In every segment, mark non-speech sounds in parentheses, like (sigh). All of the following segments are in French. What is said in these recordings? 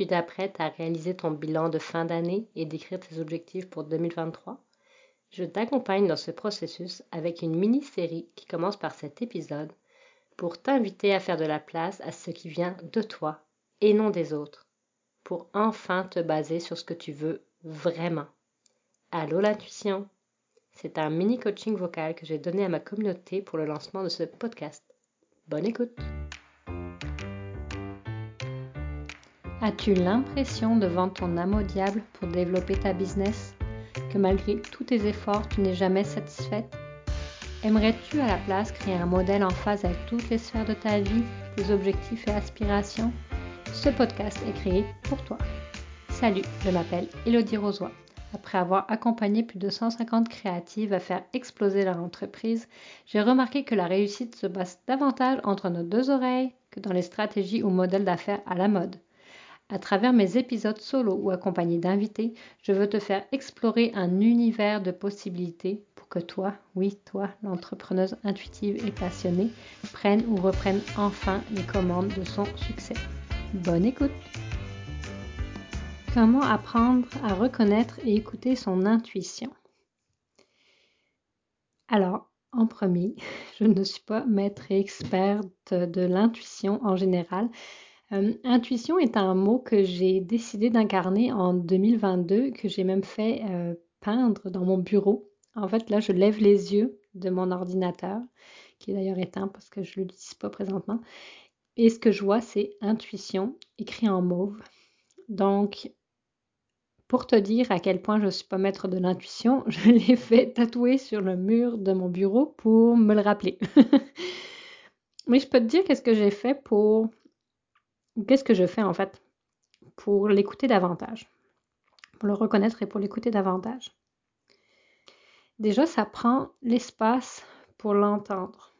tu t'apprêtes à réaliser ton bilan de fin d'année et d'écrire tes objectifs pour 2023, je t'accompagne dans ce processus avec une mini-série qui commence par cet épisode pour t'inviter à faire de la place à ce qui vient de toi et non des autres, pour enfin te baser sur ce que tu veux vraiment. Allô l'intuition C'est un mini coaching vocal que j'ai donné à ma communauté pour le lancement de ce podcast. Bonne écoute As-tu l'impression de vendre ton âme au diable pour développer ta business Que malgré tous tes efforts, tu n'es jamais satisfaite? Aimerais-tu à la place créer un modèle en phase avec toutes les sphères de ta vie, tes objectifs et aspirations? Ce podcast est créé pour toi. Salut, je m'appelle Elodie Rosoy. Après avoir accompagné plus de 150 créatives à faire exploser leur entreprise, j'ai remarqué que la réussite se base davantage entre nos deux oreilles que dans les stratégies ou modèles d'affaires à la mode. À travers mes épisodes solo ou accompagnés d'invités, je veux te faire explorer un univers de possibilités pour que toi, oui, toi, l'entrepreneuse intuitive et passionnée, prenne ou reprenne enfin les commandes de son succès. Bonne écoute! Comment apprendre à reconnaître et écouter son intuition? Alors, en premier, (laughs) je ne suis pas maître et experte de l'intuition en général, euh, intuition est un mot que j'ai décidé d'incarner en 2022, que j'ai même fait euh, peindre dans mon bureau. En fait, là, je lève les yeux de mon ordinateur, qui est d'ailleurs éteint parce que je ne l'utilise pas présentement. Et ce que je vois, c'est intuition, écrit en mauve. Donc, pour te dire à quel point je ne suis pas maître de l'intuition, (laughs) je l'ai fait tatouer sur le mur de mon bureau pour me le rappeler. (laughs) Mais je peux te dire qu'est-ce que j'ai fait pour qu'est-ce que je fais en fait pour l'écouter davantage, pour le reconnaître et pour l'écouter davantage? Déjà, ça prend l'espace pour l'entendre.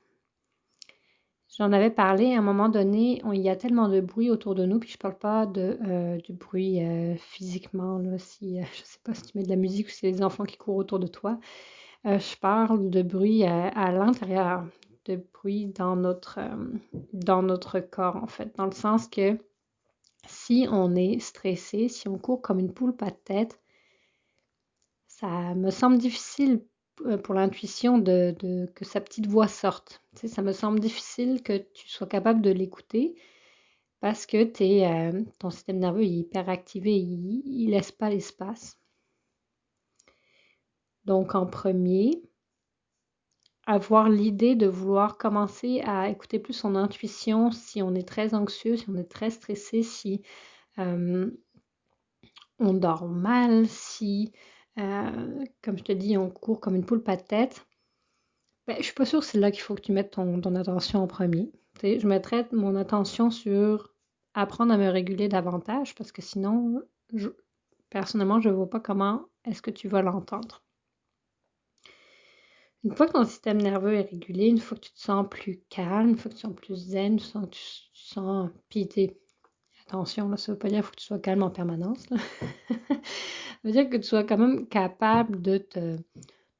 J'en avais parlé à un moment donné, il y a tellement de bruit autour de nous, puis je parle pas de, euh, du bruit euh, physiquement, là, si, euh, (laughs) sais pas si tu mets de la musique ou si c'est les enfants qui courent autour de toi. je parle de bruit à l'intérieur, de bruit dans notre, euh, dans notre corps, en fait, dans le sens que si on est stressé, si on court comme une poule pas de tête, ça me semble difficile euh, pour l'intuition de, que sa petite voix sorte. Ça me semble difficile que tu sois capable de l'écouter parce que euh, ton système nerveux est hyper activé, il, il laisse pas l'espace. Donc en premier, avoir l'idée de vouloir commencer à écouter plus son intuition si on est très anxieux, si on est très stressé, si euh, on dort mal, si, euh, comme je te dis, on court comme une poule pas de tête. Ben, je suis pas sûre que c'est là qu'il faut que tu mettes ton, attention en premier. je mettrais mon attention sur apprendre à me réguler davantage parce que sinon, personnellement, je ne vois pas comment est-ce que tu vas l'entendre. Une fois que ton système nerveux est régulé, une fois que tu te sens plus calme, une fois que tu sens plus zen, tu sens, tu, sens pité. Attention, là, ça ne veut pas dire qu'il faut que tu sois calme en permanence. (laughs) ça veut dire que tu sois quand même capable de te,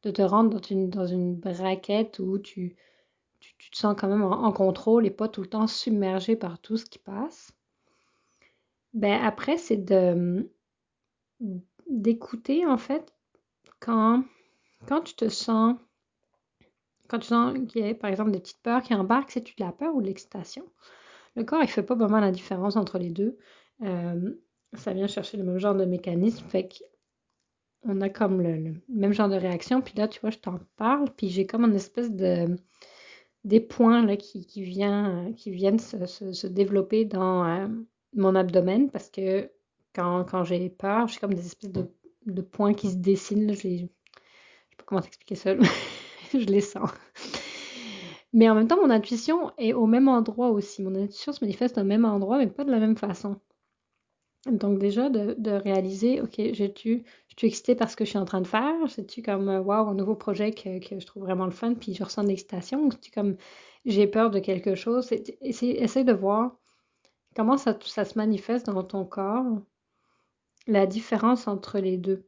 de te rendre dans une, dans une braquette où tu, tu, te sens quand même en, contrôle et pas tout le temps submergé par tout ce qui passe. Ben après, c'est de d'écouter en fait quand, quand tu te sens quand tu sens qu'il y a, par exemple, des petites peurs qui embarquent, c'est-tu de la peur ou de l'excitation? Le corps, il fait pas vraiment la différence entre les deux. Euh, ça vient chercher le même genre de mécanisme. Fait qu'on a comme le, même genre de réaction. Puis là, tu vois, je t'en parle. Puis j'ai comme une espèce de des points là, qui, qui, qui viennent se, développer dans euh, mon abdomen parce que quand, quand j'ai peur, j'ai comme des espèces de, de, points qui se dessinent. Je ne sais pas comment t'expliquer ça. (laughs) je les sens. Mais en même temps, mon intuition est au même endroit aussi. Mon intuition se manifeste au même endroit, mais pas de la même façon. Donc déjà, de, réaliser, ok, je suis excitée par ce que je suis en train de faire, c'est-tu comme, waouh, un nouveau projet que, je trouve vraiment le fun, puis je ressens de l'excitation, ou c'est-tu comme, j'ai peur de quelque chose, essaye de voir comment ça, ça se manifeste dans ton corps, la différence entre les deux.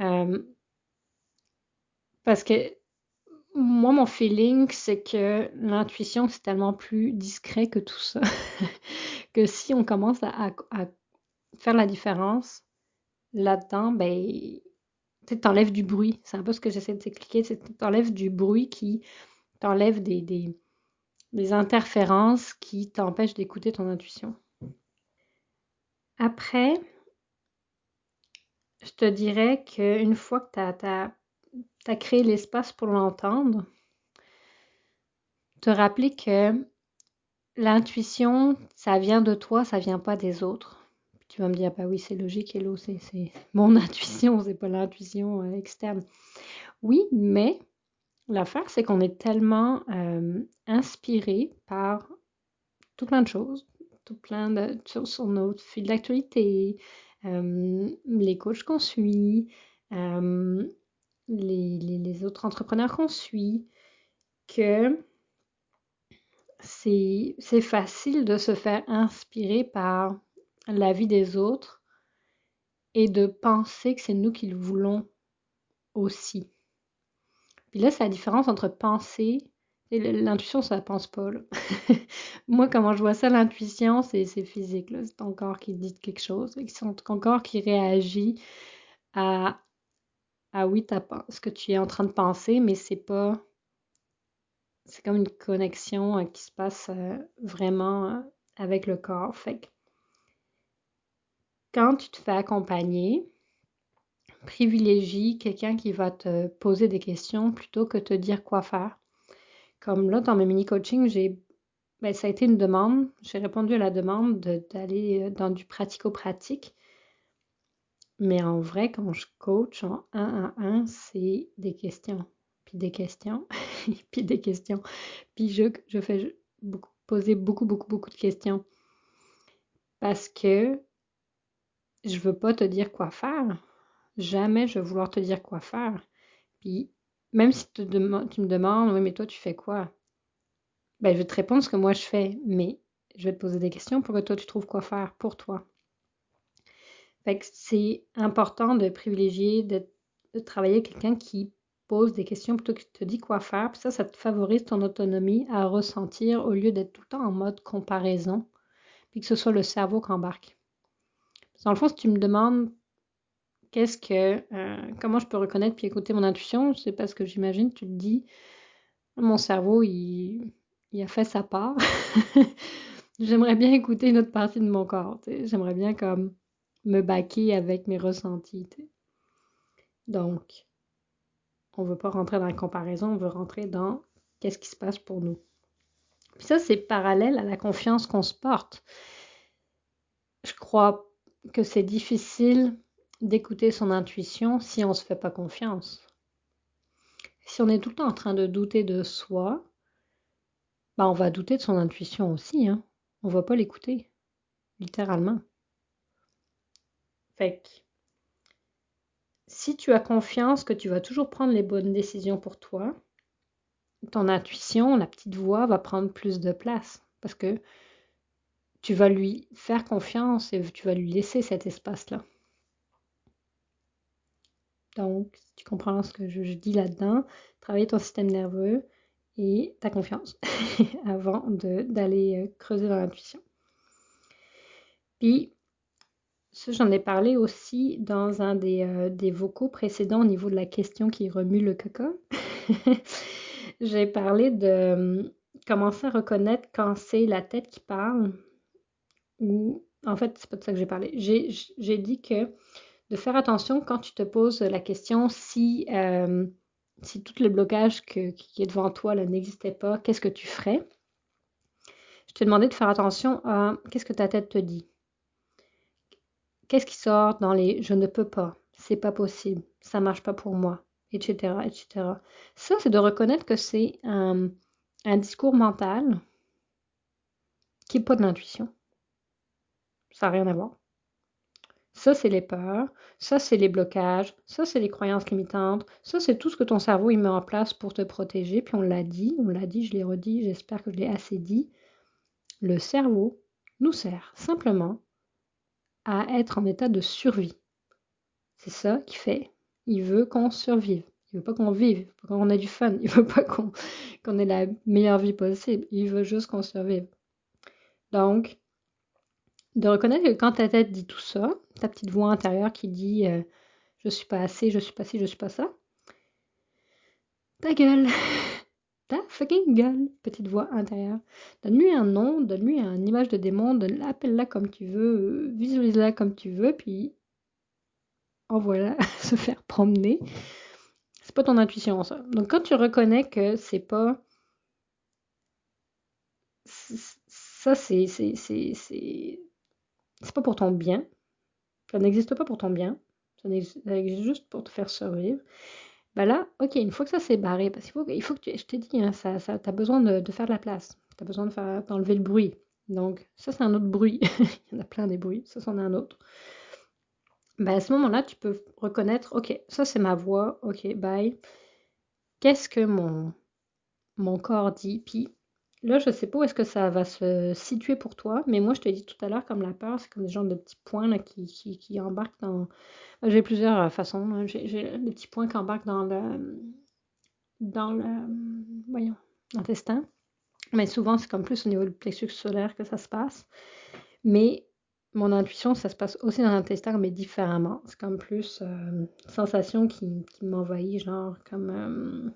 Euh, parce que moi, mon feeling, c'est que l'intuition, c'est tellement plus discret que tout ça. (laughs) que si on commence à, faire la différence là-dedans, ben, tu t'enlèves du bruit. C'est un peu ce que j'essaie de t'expliquer. Tu t'enlèves du bruit qui t'enlève des, des, interférences qui t'empêchent d'écouter ton intuition. Après, je te dirais qu'une fois que tu créé l'espace pour l'entendre, te rappeler que l'intuition, ça vient de toi, ça vient pas des autres. tu vas me dire, bah oui, c'est logique, Hello, c'est mon (laughs) intuition, c'est pas l'intuition euh, externe. Oui, mais l'affaire, c'est qu'on est tellement euh, inspiré par tout plein de choses, tout plein de choses sur notre fil d'actualité, euh, les coachs qu'on suit, les, autres entrepreneurs qu'on suit, que c'est facile de se faire inspirer par la vie des autres et de penser que c'est nous qui le voulons aussi. Puis là, c'est la différence entre penser et l'intuition, ça pense pas. (laughs) Moi, comment je vois ça, l'intuition, c'est physique. C'est ton corps qui dit quelque chose. C'est ton corps qui réagit à, à oui, ce que tu es en train de penser, mais c'est pas. C'est comme une connexion euh, qui se passe euh, vraiment euh, avec le corps. Fait quand tu te fais accompagner, privilégie quelqu'un qui va te poser des questions plutôt que te dire quoi faire. Comme là, dans mes mini-coaching, j'ai ben, ça a été une demande. J'ai répondu à la demande d'aller dans du pratico-pratique. Mais en vrai, quand je coach en 1 à 1, c'est des questions, puis des questions, (laughs) puis des questions. Puis je, je fais poser beaucoup, beaucoup, beaucoup de questions. Parce que je veux pas te dire quoi faire. Jamais je vais vouloir te dire quoi faire. Puis même si tu, me demandes, oui, mais toi, tu fais quoi? Ben, je vais te répondre ce que moi je fais, mais je vais te poser des questions pour que toi, tu trouves quoi faire pour toi. C'est important de privilégier, de, travailler avec quelqu'un qui pose des questions plutôt que te dit quoi faire. Ça, ça te favorise ton autonomie à ressentir au lieu d'être tout le temps en mode comparaison, puis que ce soit le cerveau qui embarque. Dans le fond, si tu me demandes qu'est-ce que, euh, comment je peux reconnaître puis écouter mon intuition, c'est parce que j'imagine, tu te dis, mon cerveau, il a fait sa part. (laughs) J'aimerais bien écouter une autre partie de mon corps. J'aimerais bien comme me baquer avec mes ressentis. Donc, on ne veut pas rentrer dans la comparaison, on veut rentrer dans qu'est-ce qui se passe pour nous. Ça, c'est parallèle à la confiance qu'on se porte. Je crois que c'est difficile d'écouter son intuition si on ne se fait pas confiance. Si on est tout le temps en train de douter de soi, bah, on va douter de son intuition aussi. Hein. On va pas l'écouter, littéralement. Si tu as confiance que tu vas toujours prendre les bonnes décisions pour toi, ton intuition, la petite voix, va prendre plus de place parce que tu vas lui faire confiance et tu vas lui laisser cet espace-là. Donc, tu comprends ce que je, je dis là-dedans, travailler ton système nerveux, et ta confiance (laughs) avant d'aller euh, creuser dans l'intuition. Puis, ça, j'en ai parlé aussi dans un des, euh, des, vocaux précédents au niveau de la question qui remue le caca. (laughs) J'ai parlé de euh, commencer à reconnaître quand c'est la tête qui parle ou en fait, c'est pas de ça que j'ai parlé. J'ai dit que de faire attention quand tu te poses la question si si tout le blocage qui est devant toi n'existait pas, qu'est-ce que tu ferais? Je t'ai demandé de faire attention à qu'est-ce que ta tête te dit? Qu'est-ce qui sort dans les je ne peux pas, c'est pas possible, ça marche pas pour moi, etc. etc. Ça, c'est de reconnaître que c'est un, discours mental qui n'est pas de l'intuition. Ça n'a rien à voir. Ça, c'est les peurs, ça, c'est les blocages, ça, c'est les croyances limitantes, ça, c'est tout ce que ton cerveau il met en place pour te protéger. Puis on l'a dit, on l'a dit, je l'ai redit, j'espère que je l'ai assez dit. Le cerveau nous sert simplement à être en état de survie. C'est ça qu'il fait. Il veut qu'on survive. Il veut pas qu'on vive, il veut qu'on ait du fun, (laughs) il veut pas qu'on ait la meilleure vie possible. Il veut juste qu'on survive. Donc, de reconnaître que quand ta tête dit tout ça, ta petite voix intérieure qui dit euh, je suis pas assez, je suis pas ci, je suis pas ça, ta gueule, (laughs) ta fucking gueule, petite voix intérieure. Donne-lui un nom, donne-lui une image de démon, appelle-la comme tu veux, visualise-la comme tu veux, puis envoie-la (laughs) se faire promener. C'est pas ton intuition, ça. Donc quand tu reconnais que c'est pas ça, c'est c'est pas pour ton bien. Ça n'existe pas pour ton bien. Ça existe juste pour te faire survivre. Ben là, ok, une fois que ça s'est barré, parce qu'il faut, il faut que tu, je t'ai dit, hein, ça, ça, tu as besoin de, faire de la place. Tu as besoin de faire, d'enlever le bruit. Donc, ça, c'est un autre bruit. (laughs) il y en a plein des bruits. Ça, c'en est un autre. Ben, à ce moment-là, tu peux reconnaître, ok, ça, c'est ma voix. Ok, bye. Qu'est-ce que mon, mon corps dit? Puis, Là, je sais pas où est-ce que ça va se situer pour toi, mais moi, je te dit tout à l'heure, comme la peur, c'est comme des genres de petits points là, qui, qui, embarquent dans... J'ai plusieurs euh, façons. J'ai des petits points qui embarquent dans le... dans le... voyons, l'intestin. Mais souvent, c'est comme plus au niveau du plexus solaire que ça se passe. Mais mon intuition, ça se passe aussi dans l'intestin, mais différemment. C'est comme plus euh, sensation qui, qui m'envahit, genre comme... Euh,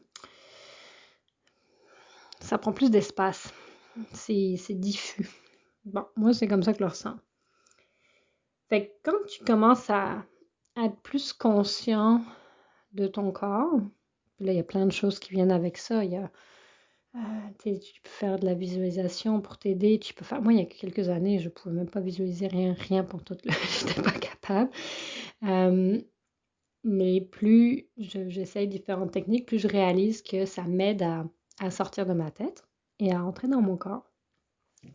ça prend plus d'espace. C'est diffus. Bon, moi, c'est comme ça que je le ressens. Fait que quand tu commences à, être plus conscient de ton corps, là, il y a plein de choses qui viennent avec ça. Il y a, euh, tu peux faire de la visualisation pour t'aider. Tu peux faire. Moi, il y a quelques années, je ne pouvais même pas visualiser rien, rien pour toute. Le... (laughs) je n'étais pas capable. Euh, mais plus j'essaye différentes techniques, plus je réalise que ça m'aide à, à sortir de ma tête et à entrer dans mon corps.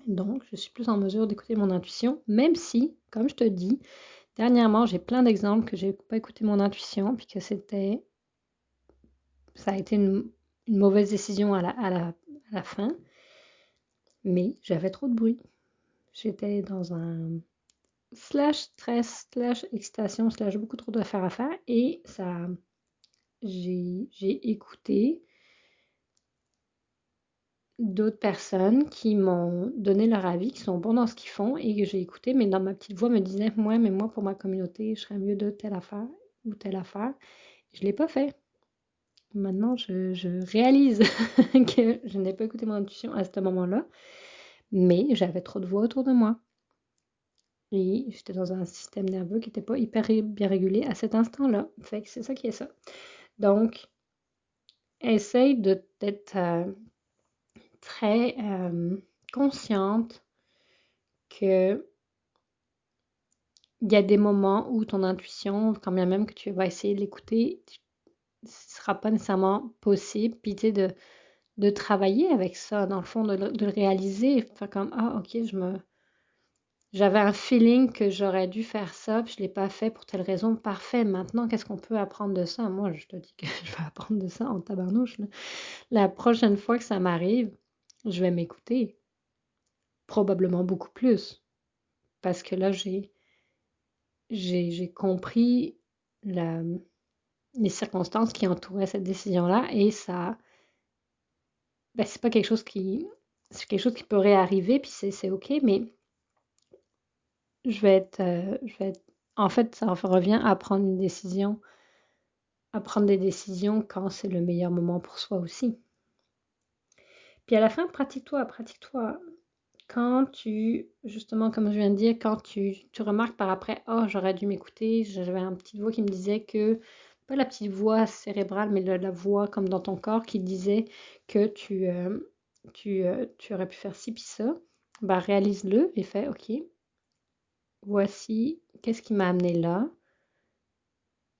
Donc, je suis plus en mesure d'écouter mon intuition, même si, comme je te dis, dernièrement, j'ai plein d'exemples que j'ai pas écouté mon intuition, puis que c'était. Ça a été une, mauvaise décision à la fin. Mais j'avais trop de bruit. J'étais dans un slash stress, slash excitation, slash beaucoup trop d'affaires à faire. Et ça. J'ai écouté d'autres personnes qui m'ont donné leur avis, qui sont bons dans ce qu'ils font et que j'ai écouté, mais dans ma petite voix me disait moi, mais moi pour ma communauté, je serais mieux de telle affaire ou telle affaire. Je ne l'ai pas fait. Maintenant, je, réalise (laughs) que je n'ai pas écouté mon intuition à ce moment-là, mais j'avais trop de voix autour de moi. Et j'étais dans un système nerveux qui n'était pas hyper bien régulé à cet instant-là. Fait que c'est ça qui est ça. Donc, essaye de t'être euh, très euh, consciente que il y a des moments où ton intuition, quand bien même que tu vas essayer de l'écouter, ce sera pas nécessairement possible. Puis tu sais, de, de travailler avec ça, dans le fond, de, le réaliser, faire comme Ah, ok, je me. J'avais un feeling que j'aurais dû faire ça, je l'ai pas fait pour telle raison. Parfait. Maintenant, qu'est-ce qu'on peut apprendre de ça? Moi, je te dis que (laughs) je vais apprendre de ça en tabarnouche. La prochaine fois que ça m'arrive, je vais m'écouter. Probablement beaucoup plus. Parce que là, j'ai, j'ai, compris les circonstances qui entouraient cette décision-là et ça, ben, c'est pas quelque chose qui, c'est quelque chose qui peut réarriver puis c'est, c'est ok, mais je vais être, euh, je vais être, en fait, ça revient à prendre une décision, à prendre des décisions quand c'est le meilleur moment pour soi aussi. Puis à la fin, pratique-toi, pratique-toi. Quand tu, justement, comme je viens de dire, quand tu, tu remarques par après, oh, j'aurais dû m'écouter, j'avais une petite voix qui me disait que, pas la petite voix cérébrale, mais la, voix comme dans ton corps qui disait que tu, euh, tu, euh, tu aurais pu faire ci puis ça, bah réalise-le et fais, ok, voici, qu'est-ce qui m'a amené là?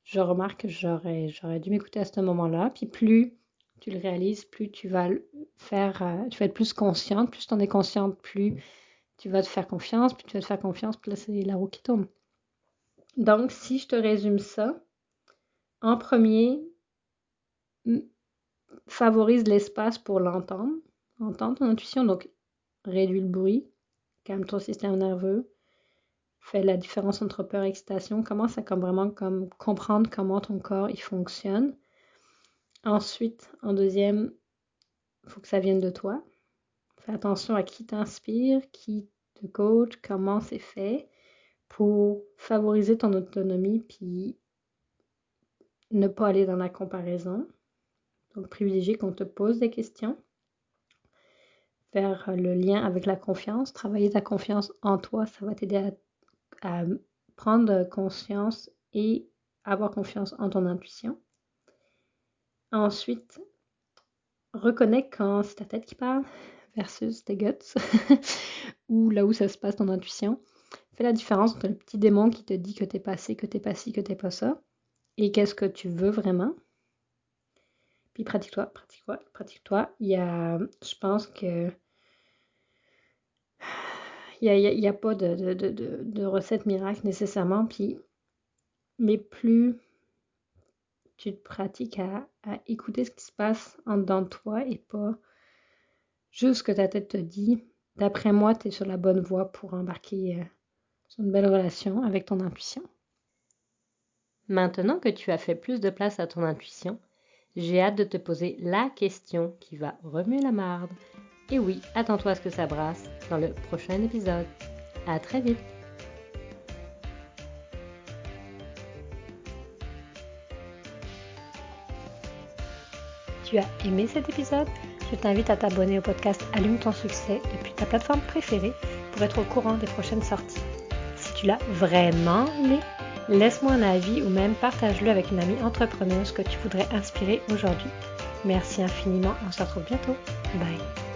Je remarque que j'aurais, j'aurais dû m'écouter à ce moment-là, puis plus tu le réalises, plus tu vas faire, euh, tu vas être plus consciente, plus tu en es consciente, plus tu vas te faire confiance, plus tu vas te faire confiance, plus c'est la roue qui tourne. Donc, si je te résume ça, en premier, favorise l'espace pour l'entendre, entendre ton intuition, donc réduis le bruit, calme ton système nerveux, fais la différence entre peur et excitation, commence à vraiment comprendre comment ton corps il fonctionne Ensuite, en deuxième, il faut que ça vienne de toi. Fais attention à qui t'inspire, qui de coach, comment c'est fait pour favoriser ton autonomie puis ne pas aller dans la comparaison. Donc, privilégier qu'on te pose des questions. Faire le lien avec la confiance. Travailler ta confiance en toi, ça va t'aider à, prendre conscience et avoir confiance en ton intuition. Ensuite, reconnais quand c'est ta tête qui parle versus tes guts (laughs) ou là où ça se passe ton intuition. Fais la différence entre le petit démon qui te dit que t'es pas ci, que t'es pas ci, que t'es pas ça et qu'est-ce que tu veux vraiment. Puis pratique-toi, pratique-toi, pratique-toi. Il y a, je pense que il n'y a, pas de, de, recette miracle nécessairement. Puis, mais plus tu te pratiques à, écouter ce qui se passe en dedans de toi et pas juste ce que ta tête te dit. D'après moi, tu es sur la bonne voie pour embarquer euh, sur une belle relation avec ton intuition. Maintenant que tu as fait plus de place à ton intuition, j'ai hâte de te poser la question qui va remuer la marde. Et oui, attends-toi à ce que ça brasse dans le prochain épisode. À très vite! Tu as aimé cet épisode? Je t'invite à t'abonner au podcast Allume ton succès depuis ta plateforme préférée pour être au courant des prochaines sorties. Si tu l'as vraiment aimé, Laisse-moi un avis ou même partage-le avec une amie entrepreneuse que tu voudrais inspirer aujourd'hui. Merci infiniment, on se retrouve bientôt. Bye.